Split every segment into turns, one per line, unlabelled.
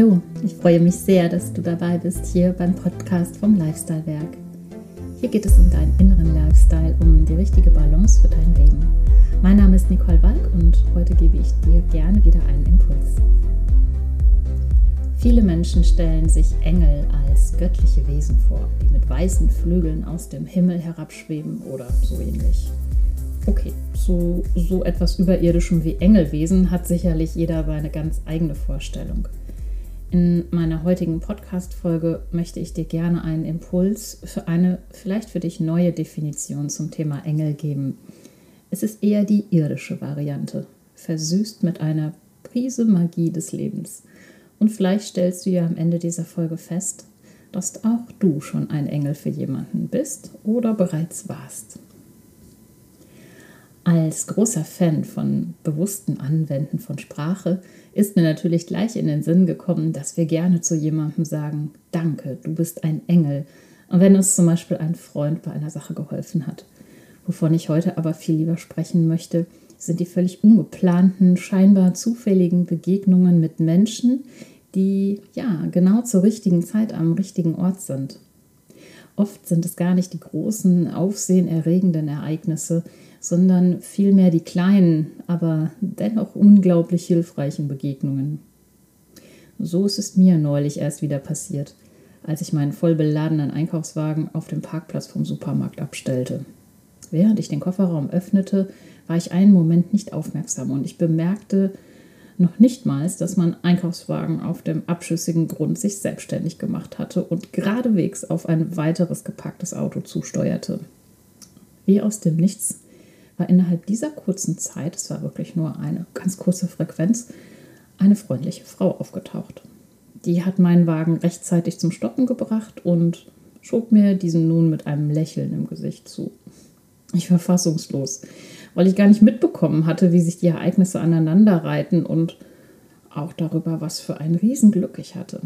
Hallo, ich freue mich sehr, dass du dabei bist hier beim Podcast vom Lifestyle Werk. Hier geht es um deinen inneren Lifestyle, um die richtige Balance für dein Leben. Mein Name ist Nicole Walk und heute gebe ich dir gerne wieder einen Impuls. Viele Menschen stellen sich Engel als göttliche Wesen vor, die mit weißen Flügeln aus dem Himmel herabschweben oder so ähnlich. Okay, zu so etwas Überirdischem wie Engelwesen hat sicherlich jeder seine ganz eigene Vorstellung. In meiner heutigen Podcast-Folge möchte ich dir gerne einen Impuls für eine vielleicht für dich neue Definition zum Thema Engel geben. Es ist eher die irdische Variante, versüßt mit einer Prise Magie des Lebens. Und vielleicht stellst du ja am Ende dieser Folge fest, dass auch du schon ein Engel für jemanden bist oder bereits warst. Als großer Fan von bewussten Anwenden von Sprache ist mir natürlich gleich in den Sinn gekommen, dass wir gerne zu jemandem sagen, danke, du bist ein Engel. Und wenn uns zum Beispiel ein Freund bei einer Sache geholfen hat. Wovon ich heute aber viel lieber sprechen möchte, sind die völlig ungeplanten, scheinbar zufälligen Begegnungen mit Menschen, die ja genau zur richtigen Zeit am richtigen Ort sind. Oft sind es gar nicht die großen, aufsehenerregenden Ereignisse, sondern vielmehr die kleinen, aber dennoch unglaublich hilfreichen Begegnungen. So ist es mir neulich erst wieder passiert, als ich meinen voll beladenen Einkaufswagen auf dem Parkplatz vom Supermarkt abstellte. Während ich den Kofferraum öffnete, war ich einen Moment nicht aufmerksam und ich bemerkte noch nichtmals, dass mein Einkaufswagen auf dem abschüssigen Grund sich selbstständig gemacht hatte und geradewegs auf ein weiteres gepacktes Auto zusteuerte. Wie aus dem Nichts war innerhalb dieser kurzen Zeit, es war wirklich nur eine ganz kurze Frequenz, eine freundliche Frau aufgetaucht. Die hat meinen Wagen rechtzeitig zum Stoppen gebracht und schob mir diesen nun mit einem Lächeln im Gesicht zu. Ich war fassungslos, weil ich gar nicht mitbekommen hatte, wie sich die Ereignisse aneinanderreihten und auch darüber, was für ein Riesenglück ich hatte.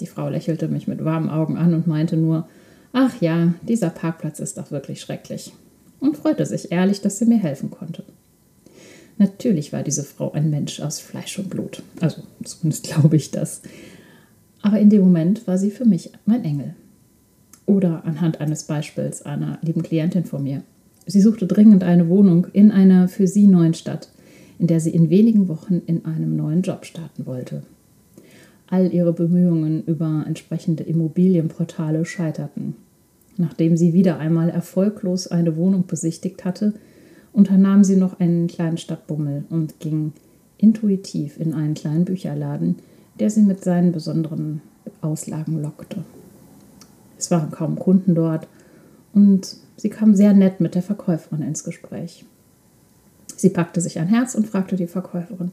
Die Frau lächelte mich mit warmen Augen an und meinte nur, ach ja, dieser Parkplatz ist doch wirklich schrecklich und freute sich ehrlich, dass sie mir helfen konnte. Natürlich war diese Frau ein Mensch aus Fleisch und Blut, also zumindest glaube ich das. Aber in dem Moment war sie für mich mein Engel. Oder anhand eines Beispiels einer lieben Klientin von mir. Sie suchte dringend eine Wohnung in einer für sie neuen Stadt, in der sie in wenigen Wochen in einem neuen Job starten wollte. All ihre Bemühungen über entsprechende Immobilienportale scheiterten. Nachdem sie wieder einmal erfolglos eine Wohnung besichtigt hatte, unternahm sie noch einen kleinen Stadtbummel und ging intuitiv in einen kleinen Bücherladen, der sie mit seinen besonderen Auslagen lockte. Es waren kaum Kunden dort und sie kam sehr nett mit der Verkäuferin ins Gespräch. Sie packte sich ein Herz und fragte die Verkäuferin,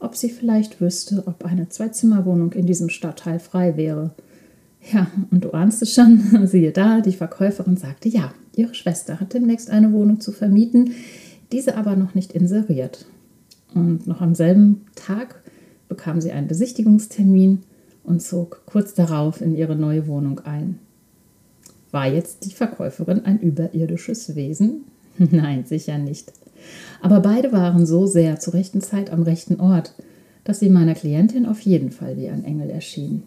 ob sie vielleicht wüsste, ob eine Zwei-Zimmer-Wohnung in diesem Stadtteil frei wäre – ja, und du ahnst es schon, siehe da, die Verkäuferin sagte, ja, ihre Schwester hat demnächst eine Wohnung zu vermieten, diese aber noch nicht inseriert. Und noch am selben Tag bekam sie einen Besichtigungstermin und zog kurz darauf in ihre neue Wohnung ein. War jetzt die Verkäuferin ein überirdisches Wesen? Nein, sicher nicht. Aber beide waren so sehr zur rechten Zeit am rechten Ort, dass sie meiner Klientin auf jeden Fall wie ein Engel erschien.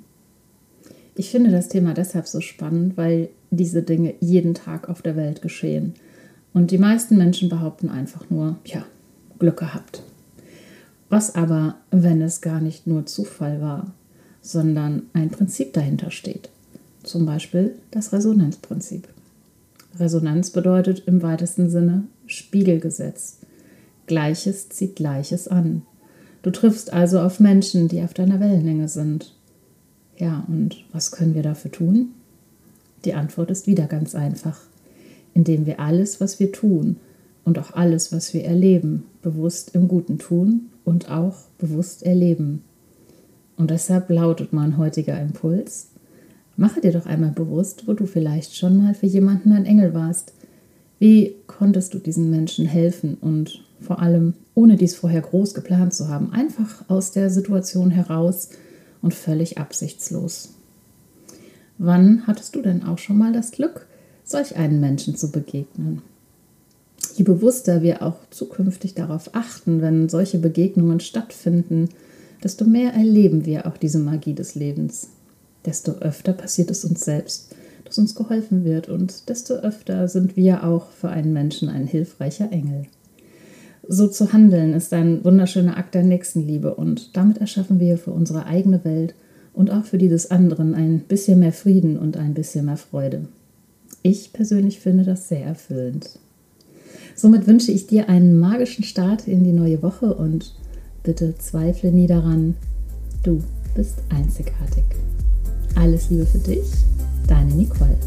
Ich finde das Thema deshalb so spannend, weil diese Dinge jeden Tag auf der Welt geschehen. Und die meisten Menschen behaupten einfach nur, ja, Glück gehabt. Was aber, wenn es gar nicht nur Zufall war, sondern ein Prinzip dahinter steht? Zum Beispiel das Resonanzprinzip. Resonanz bedeutet im weitesten Sinne Spiegelgesetz. Gleiches zieht Gleiches an. Du triffst also auf Menschen, die auf deiner Wellenlänge sind. Ja, und was können wir dafür tun? Die Antwort ist wieder ganz einfach, indem wir alles, was wir tun und auch alles, was wir erleben, bewusst im Guten tun und auch bewusst erleben. Und deshalb lautet mein heutiger Impuls, mache dir doch einmal bewusst, wo du vielleicht schon mal für jemanden ein Engel warst. Wie konntest du diesen Menschen helfen und vor allem, ohne dies vorher groß geplant zu haben, einfach aus der Situation heraus, und völlig absichtslos. Wann hattest du denn auch schon mal das Glück, solch einen Menschen zu begegnen? Je bewusster wir auch zukünftig darauf achten, wenn solche Begegnungen stattfinden, desto mehr erleben wir auch diese Magie des Lebens. Desto öfter passiert es uns selbst, dass uns geholfen wird und desto öfter sind wir auch für einen Menschen ein hilfreicher Engel. So zu handeln ist ein wunderschöner Akt der Nächstenliebe und damit erschaffen wir für unsere eigene Welt und auch für die des anderen ein bisschen mehr Frieden und ein bisschen mehr Freude. Ich persönlich finde das sehr erfüllend. Somit wünsche ich dir einen magischen Start in die neue Woche und bitte zweifle nie daran, du bist einzigartig. Alles Liebe für dich, deine Nicole.